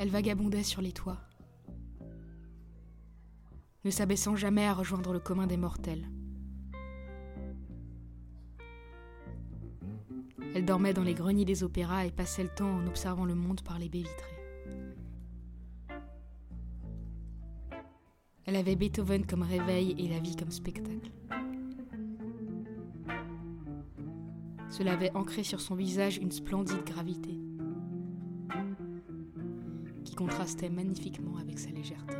Elle vagabondait sur les toits, ne s'abaissant jamais à rejoindre le commun des mortels. Elle dormait dans les greniers des opéras et passait le temps en observant le monde par les baies vitrées. Elle avait Beethoven comme réveil et la vie comme spectacle. Cela avait ancré sur son visage une splendide gravité qui contrastait magnifiquement avec sa légèreté.